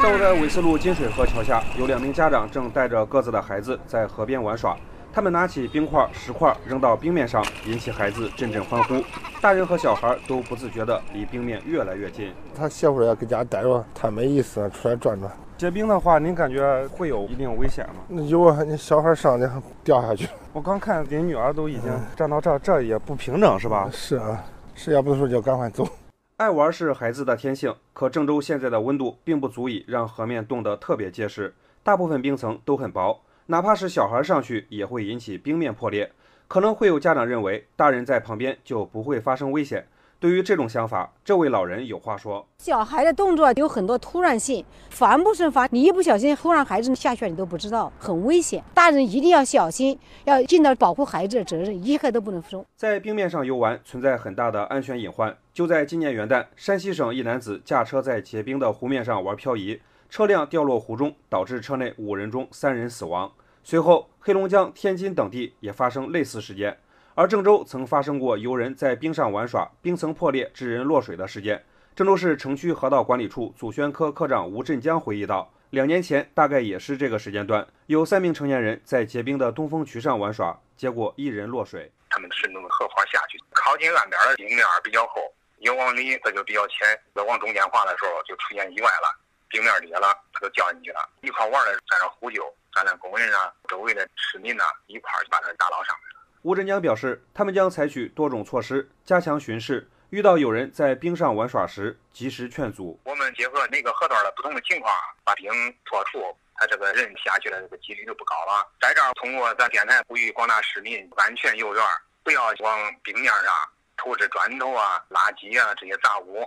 上午在纬四路金水河桥下，有两名家长正带着各自的孩子在河边玩耍。他们拿起冰块、石块扔到冰面上，引起孩子阵阵欢呼。大人和小孩都不自觉地离冰面越来越近。他歇会儿要搁家待着，太没意思了，出来转转。结冰的话，您感觉会有一定危险吗？那有啊，你小孩上去掉下去。我刚看您女儿都已经站到这儿，这也不平整是吧？是啊，是要不的时候就赶快走。爱玩是孩子的天性，可郑州现在的温度并不足以让河面冻得特别结实，大部分冰层都很薄。哪怕是小孩上去，也会引起冰面破裂。可能会有家长认为，大人在旁边就不会发生危险。对于这种想法，这位老人有话说：小孩的动作有很多突然性，防不胜防。你一不小心，忽然孩子下去，你都不知道，很危险。大人一定要小心，要尽到保护孩子的责任，一刻都不能松。在冰面上游玩，存在很大的安全隐患。就在今年元旦，山西省一男子驾车在结冰的湖面上玩漂移。车辆掉落湖中，导致车内五人中三人死亡。随后，黑龙江、天津等地也发生类似事件，而郑州曾发生过游人在冰上玩耍，冰层破裂致人落水的事件。郑州市城区河道管理处祖宣科科长吴振江回忆道：“两年前大概也是这个时间段，有三名成年人在结冰的东风渠上玩耍，结果一人落水。他们是弄荷花下去，靠近岸边的冰面比较厚，一往里它就比较浅，要往中间滑的时候就出现意外了。”冰面裂了，他就掉进去了。一块玩的，在那呼救，咱那工人啊，周围的市民呐，一块就把他打捞上来了。吴振江表示，他们将采取多种措施，加强巡视，遇到有人在冰上玩耍时，及时劝阻。我们结合那个河段的不同的情况，把冰拖除，他这个人下去的这个几率就不高了。在这儿，通过咱电台呼吁广大市民安全游园，不要往冰面上投掷砖头啊、垃圾啊这些杂物。